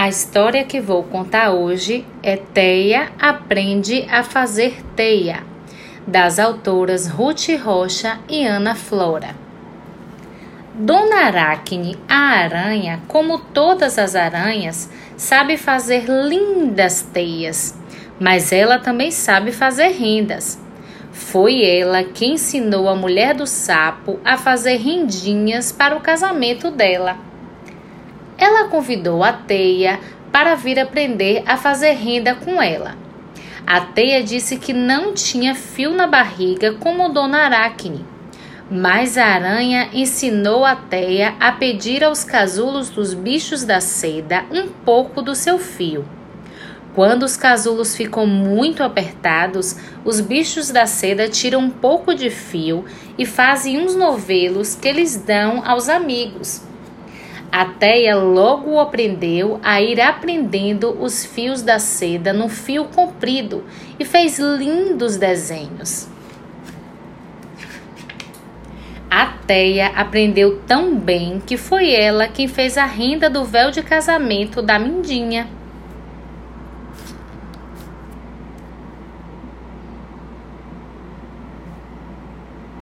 A história que vou contar hoje é Teia aprende a fazer teia, das autoras Ruth Rocha e Ana Flora. Dona Aracne, a aranha, como todas as aranhas, sabe fazer lindas teias, mas ela também sabe fazer rendas. Foi ela quem ensinou a mulher do sapo a fazer rendinhas para o casamento dela. Convidou a Teia para vir aprender a fazer renda com ela. A Teia disse que não tinha fio na barriga como Dona Aracne, mas a aranha ensinou a Teia a pedir aos casulos dos bichos da seda um pouco do seu fio. Quando os casulos ficam muito apertados, os bichos da seda tiram um pouco de fio e fazem uns novelos que eles dão aos amigos. A Teia logo aprendeu a ir aprendendo os fios da seda no fio comprido e fez lindos desenhos. A Teia aprendeu tão bem que foi ela quem fez a renda do véu de casamento da Mindinha.